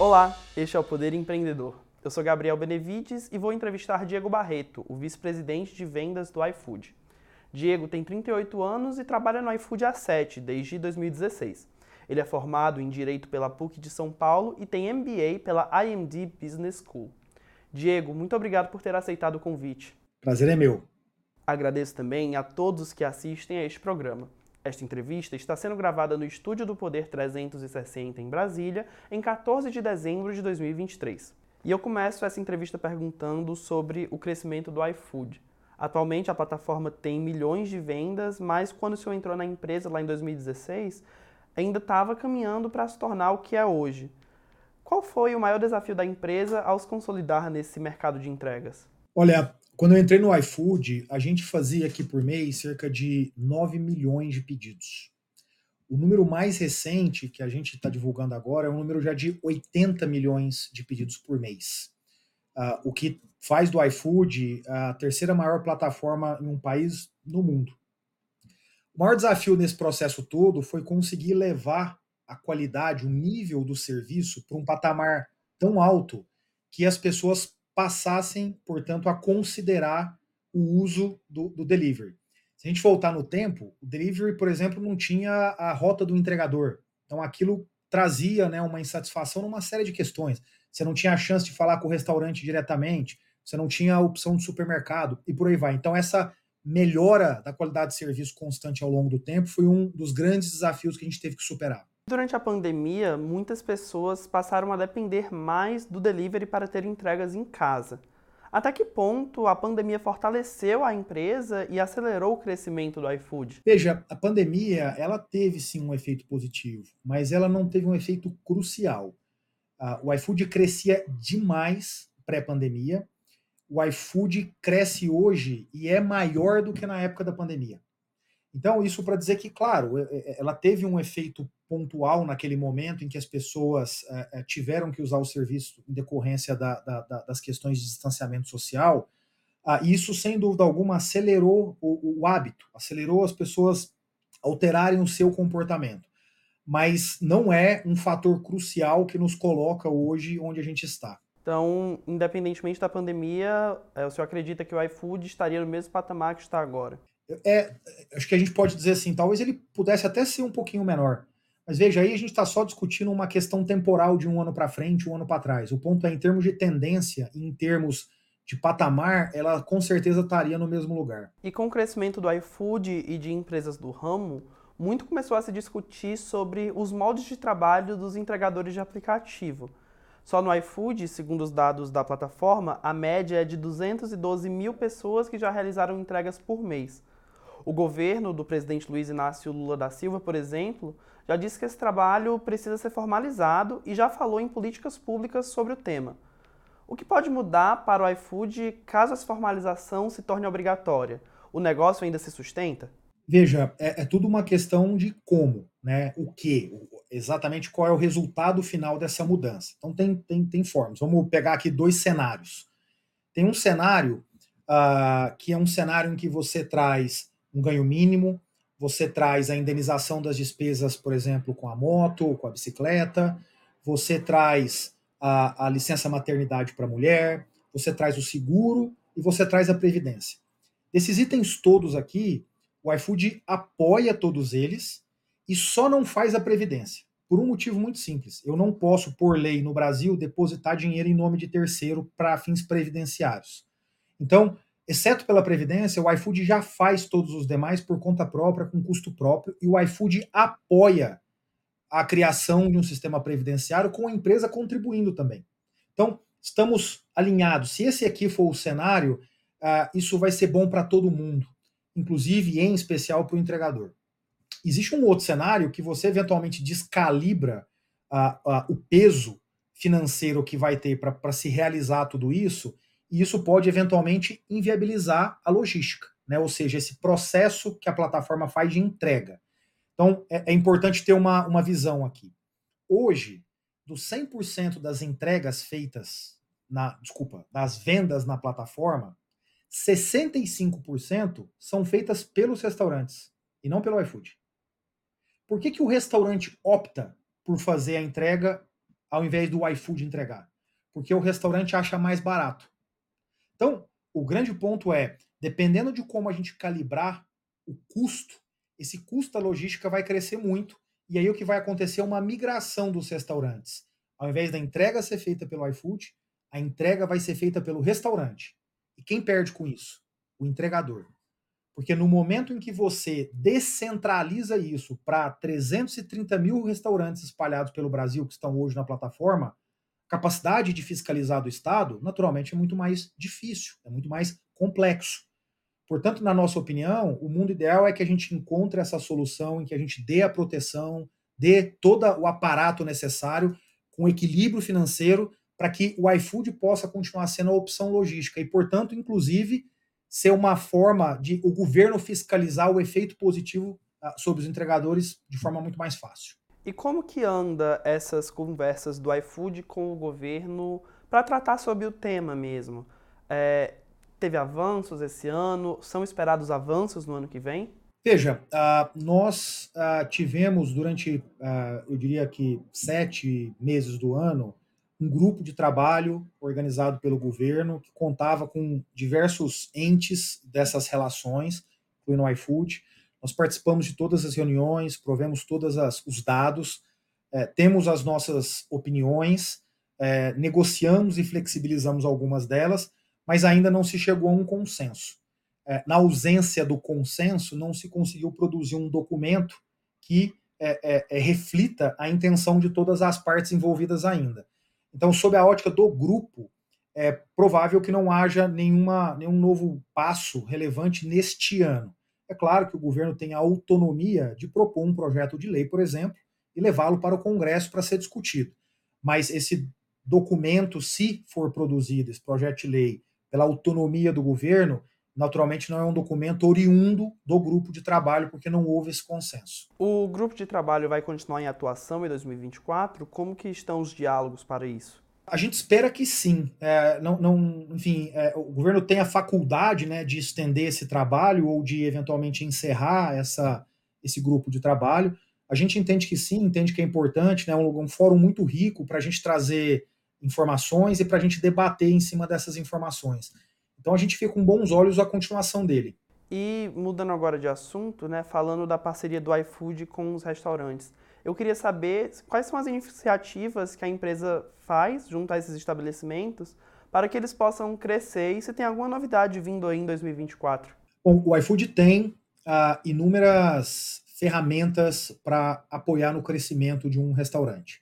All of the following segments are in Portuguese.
Olá, este é o Poder Empreendedor. Eu sou Gabriel Benevides e vou entrevistar Diego Barreto, o vice-presidente de vendas do iFood. Diego tem 38 anos e trabalha no iFood há 7, desde 2016. Ele é formado em Direito pela PUC de São Paulo e tem MBA pela IMD Business School. Diego, muito obrigado por ter aceitado o convite. Prazer é meu. Agradeço também a todos que assistem a este programa. Esta entrevista está sendo gravada no Estúdio do Poder 360 em Brasília, em 14 de dezembro de 2023. E eu começo essa entrevista perguntando sobre o crescimento do iFood. Atualmente a plataforma tem milhões de vendas, mas quando o senhor entrou na empresa lá em 2016, ainda estava caminhando para se tornar o que é hoje. Qual foi o maior desafio da empresa ao se consolidar nesse mercado de entregas? Olha, quando eu entrei no iFood, a gente fazia aqui por mês cerca de 9 milhões de pedidos. O número mais recente que a gente está divulgando agora é um número já de 80 milhões de pedidos por mês. Uh, o que faz do iFood a terceira maior plataforma em um país no mundo. O maior desafio nesse processo todo foi conseguir levar a qualidade, o nível do serviço para um patamar tão alto que as pessoas passassem, portanto, a considerar o uso do, do delivery. Se a gente voltar no tempo, o delivery, por exemplo, não tinha a rota do entregador. Então aquilo trazia né, uma insatisfação numa série de questões. Você não tinha a chance de falar com o restaurante diretamente, você não tinha a opção de supermercado e por aí vai. Então essa melhora da qualidade de serviço constante ao longo do tempo foi um dos grandes desafios que a gente teve que superar. Durante a pandemia, muitas pessoas passaram a depender mais do delivery para ter entregas em casa. Até que ponto a pandemia fortaleceu a empresa e acelerou o crescimento do iFood? Veja, a pandemia ela teve sim um efeito positivo, mas ela não teve um efeito crucial. Uh, o iFood crescia demais pré-pandemia. O iFood cresce hoje e é maior do que na época da pandemia. Então, isso para dizer que, claro, ela teve um efeito pontual naquele momento em que as pessoas é, tiveram que usar o serviço em decorrência da, da, das questões de distanciamento social, ah, isso, sem dúvida alguma, acelerou o, o, hábito, acelerou as pessoas alterarem o seu comportamento. Mas não é um fator crucial que nos coloca hoje onde a gente está. Então, independentemente da pandemia, o senhor acredita que o iFood estaria no mesmo patamar que está agora? É, acho que a gente pode dizer assim, talvez ele pudesse até ser um pouquinho menor. Mas veja, aí a gente está só discutindo uma questão temporal de um ano para frente, um ano para trás. O ponto é, em termos de tendência, em termos de patamar, ela com certeza estaria no mesmo lugar. E com o crescimento do iFood e de empresas do ramo, muito começou a se discutir sobre os moldes de trabalho dos entregadores de aplicativo. Só no iFood, segundo os dados da plataforma, a média é de 212 mil pessoas que já realizaram entregas por mês. O governo do presidente Luiz Inácio Lula da Silva, por exemplo, já disse que esse trabalho precisa ser formalizado e já falou em políticas públicas sobre o tema. O que pode mudar para o iFood caso essa formalização se torne obrigatória? O negócio ainda se sustenta? Veja, é, é tudo uma questão de como, né? O que, exatamente qual é o resultado final dessa mudança. Então tem, tem, tem formas. Vamos pegar aqui dois cenários. Tem um cenário uh, que é um cenário em que você traz um ganho mínimo, você traz a indenização das despesas, por exemplo, com a moto, com a bicicleta, você traz a, a licença maternidade para a mulher, você traz o seguro e você traz a previdência. Desses itens todos aqui, o iFood apoia todos eles e só não faz a previdência. Por um motivo muito simples. Eu não posso, por lei no Brasil, depositar dinheiro em nome de terceiro para fins previdenciários. Então, Exceto pela Previdência, o iFood já faz todos os demais por conta própria, com custo próprio, e o iFood apoia a criação de um sistema previdenciário com a empresa contribuindo também. Então, estamos alinhados. Se esse aqui for o cenário, uh, isso vai ser bom para todo mundo, inclusive em especial para o entregador. Existe um outro cenário que você eventualmente descalibra uh, uh, o peso financeiro que vai ter para se realizar tudo isso e isso pode eventualmente inviabilizar a logística, né? ou seja, esse processo que a plataforma faz de entrega. Então, é, é importante ter uma, uma visão aqui. Hoje, dos 100% das entregas feitas, na, desculpa, das vendas na plataforma, 65% são feitas pelos restaurantes e não pelo iFood. Por que, que o restaurante opta por fazer a entrega ao invés do iFood entregar? Porque o restaurante acha mais barato. Então, o grande ponto é, dependendo de como a gente calibrar o custo, esse custo da logística vai crescer muito. E aí o que vai acontecer é uma migração dos restaurantes. Ao invés da entrega ser feita pelo iFood, a entrega vai ser feita pelo restaurante. E quem perde com isso? O entregador. Porque no momento em que você descentraliza isso para 330 mil restaurantes espalhados pelo Brasil que estão hoje na plataforma, capacidade de fiscalizar do Estado, naturalmente, é muito mais difícil, é muito mais complexo. Portanto, na nossa opinião, o mundo ideal é que a gente encontre essa solução em que a gente dê a proteção, dê todo o aparato necessário, com equilíbrio financeiro, para que o iFood possa continuar sendo a opção logística e, portanto, inclusive, ser uma forma de o governo fiscalizar o efeito positivo uh, sobre os entregadores de forma muito mais fácil. E como que anda essas conversas do iFood com o governo para tratar sobre o tema mesmo? É, teve avanços esse ano? São esperados avanços no ano que vem? Veja, uh, nós uh, tivemos durante, eu diria que sete meses do ano, um grupo de trabalho organizado pelo governo que contava com diversos entes dessas relações, incluindo o iFood. Nós participamos de todas as reuniões, provemos todos os dados, é, temos as nossas opiniões, é, negociamos e flexibilizamos algumas delas, mas ainda não se chegou a um consenso. É, na ausência do consenso, não se conseguiu produzir um documento que reflita a intenção de todas as partes envolvidas ainda. Então, sob a ótica do grupo, é provável que não haja nenhuma, nenhum novo passo relevante neste ano. É claro que o governo tem a autonomia de propor um projeto de lei, por exemplo, e levá-lo para o Congresso para ser discutido. Mas esse documento, se for produzido, esse projeto de lei, pela autonomia do governo, naturalmente não é um documento oriundo do grupo de trabalho, porque não houve esse consenso. O grupo de trabalho vai continuar em atuação em 2024? Como que estão os diálogos para isso? A gente espera que sim. É, não, não, enfim, é, o governo tem a faculdade né, de estender esse trabalho ou de eventualmente encerrar essa, esse grupo de trabalho. A gente entende que sim, entende que é importante, né, um, um fórum muito rico para a gente trazer informações e para a gente debater em cima dessas informações. Então a gente fica com bons olhos a continuação dele. E mudando agora de assunto, né, falando da parceria do iFood com os restaurantes, eu queria saber quais são as iniciativas que a empresa faz junto a esses estabelecimentos para que eles possam crescer e se tem alguma novidade vindo aí em 2024. Bom, o iFood tem uh, inúmeras ferramentas para apoiar no crescimento de um restaurante.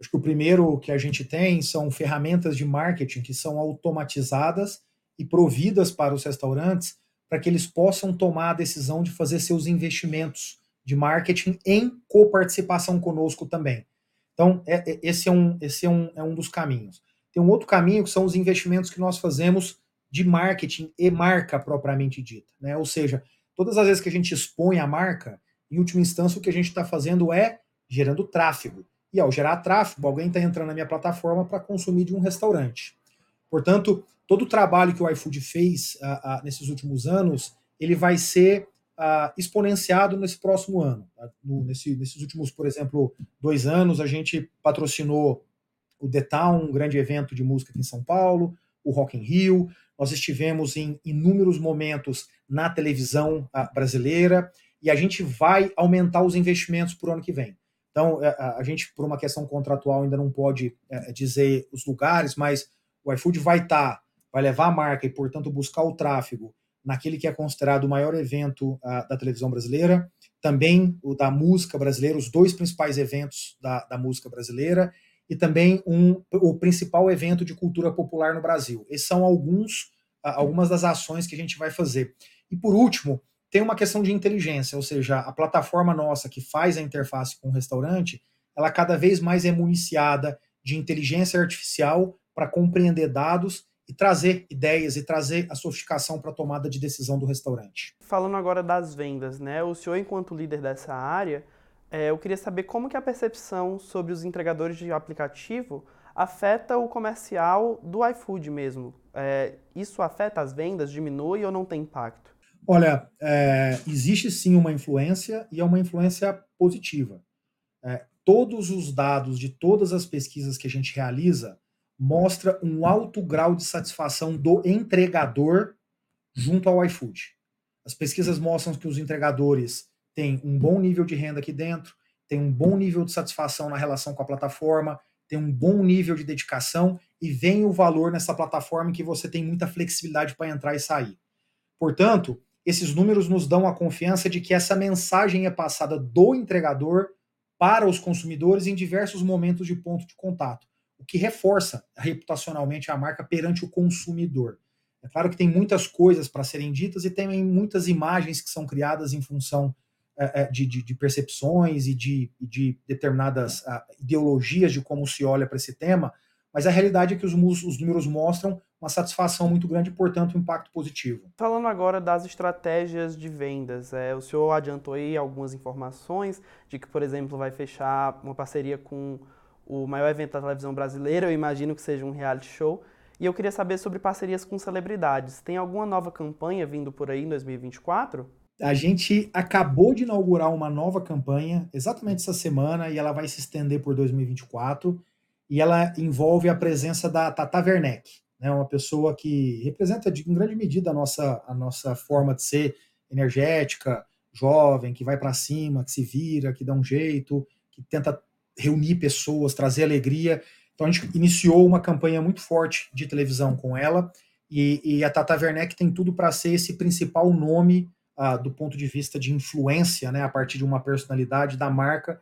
Acho que o primeiro que a gente tem são ferramentas de marketing que são automatizadas e providas para os restaurantes para que eles possam tomar a decisão de fazer seus investimentos de marketing em coparticipação conosco também. Então, é, é, esse, é um, esse é, um, é um dos caminhos. Tem um outro caminho que são os investimentos que nós fazemos de marketing e marca propriamente dita. Né? Ou seja, todas as vezes que a gente expõe a marca, em última instância, o que a gente está fazendo é gerando tráfego. E ao gerar tráfego, alguém está entrando na minha plataforma para consumir de um restaurante. Portanto, todo o trabalho que o iFood fez nesses últimos anos, ele vai ser uh, exponenciado nesse próximo ano. Tá? No, nesse, nesses últimos, por exemplo, dois anos, a gente patrocinou o The Town, um grande evento de música aqui em São Paulo, o Rock in Rio, nós estivemos em inúmeros momentos na televisão brasileira e a gente vai aumentar os investimentos para o ano que vem. Então, a, a, gente, por uma questão contratual, ainda não pode é, dizer os lugares, mas o iFood vai estar tá vai levar a marca e, portanto, buscar o tráfego naquele que é considerado o maior evento uh, da televisão brasileira, também o da música brasileira, os dois principais eventos da, da música brasileira, e também um, o principal evento de cultura popular no Brasil. Esses são alguns, uh, algumas das ações que a gente vai fazer. E por último, tem uma questão de inteligência, ou seja, a plataforma nossa que faz a interface com o restaurante, ela cada vez mais é municiada de inteligência artificial para compreender dados e trazer ideias e trazer a sofisticação para a tomada de decisão do restaurante. Falando agora das vendas, né? O senhor, enquanto líder dessa área, é, eu queria saber como que a percepção sobre os entregadores de aplicativo afeta o comercial do iFood mesmo. É, isso afeta as vendas, diminui ou não tem impacto? Olha, é, existe sim uma influência e é uma influência positiva. É, todos os dados de todas as pesquisas que a gente realiza mostra um alto grau de satisfação do entregador junto ao iFood. As pesquisas mostram que os entregadores têm um bom nível de renda aqui dentro, têm um bom nível de satisfação na relação com a plataforma, têm um bom nível de dedicação e vem o valor nessa plataforma que você tem muita flexibilidade para entrar e sair. Portanto, esses números nos dão a confiança de que essa mensagem é passada do entregador para os consumidores em diversos momentos de ponto de contato, que reforça reputacionalmente a marca perante o consumidor. É claro que tem muitas coisas para serem ditas e tem muitas imagens que são criadas em função é, é de, de, de, percepções e de, de determinadas uh, ideologias de como se olha para esse tema, mas a realidade é que os, os números mostram uma satisfação muito grande e, portanto, um impacto positivo. Falando agora das estratégias de vendas, é, o senhor adiantou aí algumas informações de que, por exemplo, vai fechar uma parceria com o maior evento da televisão brasileira, eu imagino que seja um reality show. E eu queria saber sobre parcerias com celebridades. Tem alguma nova campanha vindo por aí em 2024? A gente acabou de inaugurar uma nova campanha exatamente essa semana e ela vai se estender por 2024 e ela envolve a presença da Tata Werneck, né, uma pessoa que representa em grande medida a nossa, a nossa forma de ser energética, jovem, que vai para cima, que se vira, que dá um jeito, que tenta reunir pessoas, trazer alegria. Então a gente iniciou uma campanha muito forte de televisão com ela e, e a Tata Werneck tem tudo para ser esse principal nome uh, do ponto de vista de influência, né, a partir de uma personalidade da marca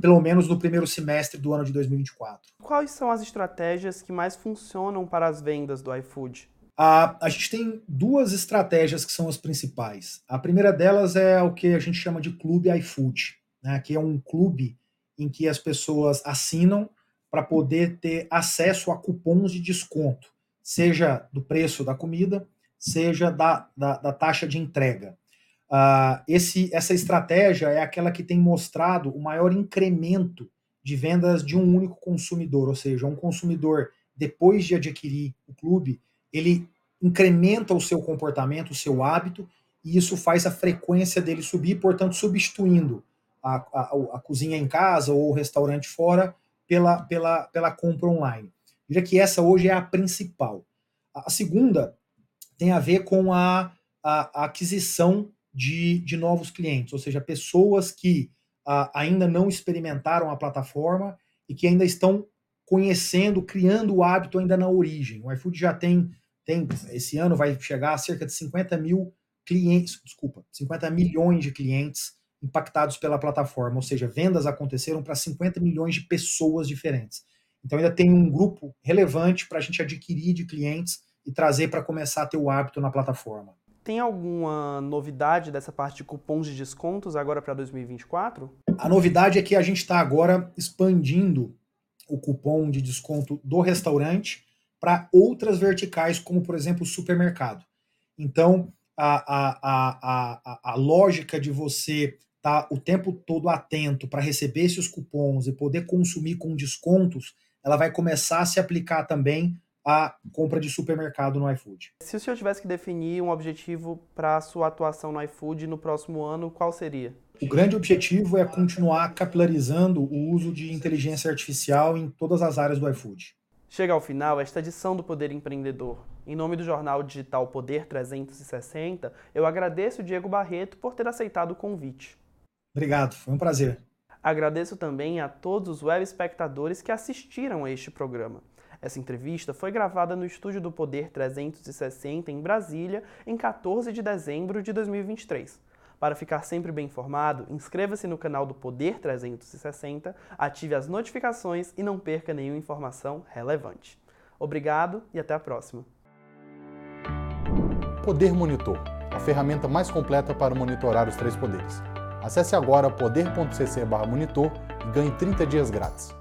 pelo menos no primeiro semestre do ano de 2024. Quais são as estratégias que mais funcionam para as vendas do iFood? A, a gente tem duas estratégias que são as principais. A primeira delas é o que a gente chama de Clube iFood, né, que é um clube em que as pessoas assinam para poder ter acesso a cupons de desconto, seja do preço da comida, seja da, da, da taxa de entrega. Uh, esse, essa estratégia é aquela que tem mostrado o maior incremento de vendas de um único consumidor, ou seja, um consumidor, depois de adquirir o clube, ele incrementa o seu comportamento, o seu hábito, e isso faz a frequência dele subir, portanto, substituindo a, a, a cozinha em casa ou o restaurante fora pela, pela, pela compra online. Veja que essa hoje é a principal. A segunda tem a ver com a, a aquisição de, de novos clientes, ou seja, pessoas que ainda não experimentaram a plataforma e que ainda estão conhecendo, criando o hábito ainda na origem. O iFood já tem, tem esse ano vai chegar a cerca de 50 mil clientes, desculpa, 50 milhões de clientes impactados pela plataforma, ou seja, vendas aconteceram para 50 milhões de pessoas diferentes. Então ainda tem um grupo relevante para a gente adquirir de clientes e trazer para começar a ter o hábito na plataforma. Tem alguma novidade dessa parte de cupons de descontos agora para 2024? A novidade é que a gente está agora expandindo o cupom de desconto do restaurante para outras verticais, como por exemplo o supermercado. Então, a, a, a, a, a lógica de você tá o tempo todo atento para receber esses cupons e poder consumir com descontos, ela vai começar a se aplicar também a compra de supermercado no iFood. Se o senhor tivesse que definir um objetivo para a sua atuação no iFood no próximo ano, qual seria? O grande objetivo é continuar capilarizando o uso de inteligência artificial em todas as áreas do iFood. Chega ao final esta edição do Poder Empreendedor. Em nome do jornal digital Poder 360, eu agradeço o Diego Barreto por ter aceitado o convite. Obrigado, foi um prazer. Agradeço também a todos os web espectadores que assistiram a este programa. Essa entrevista foi gravada no estúdio do Poder 360 em Brasília, em 14 de dezembro de 2023. Para ficar sempre bem informado, inscreva-se no canal do Poder 360, ative as notificações e não perca nenhuma informação relevante. Obrigado e até a próxima. Poder Monitor, a ferramenta mais completa para monitorar os três poderes. Acesse agora poder.cc/monitor e ganhe 30 dias grátis.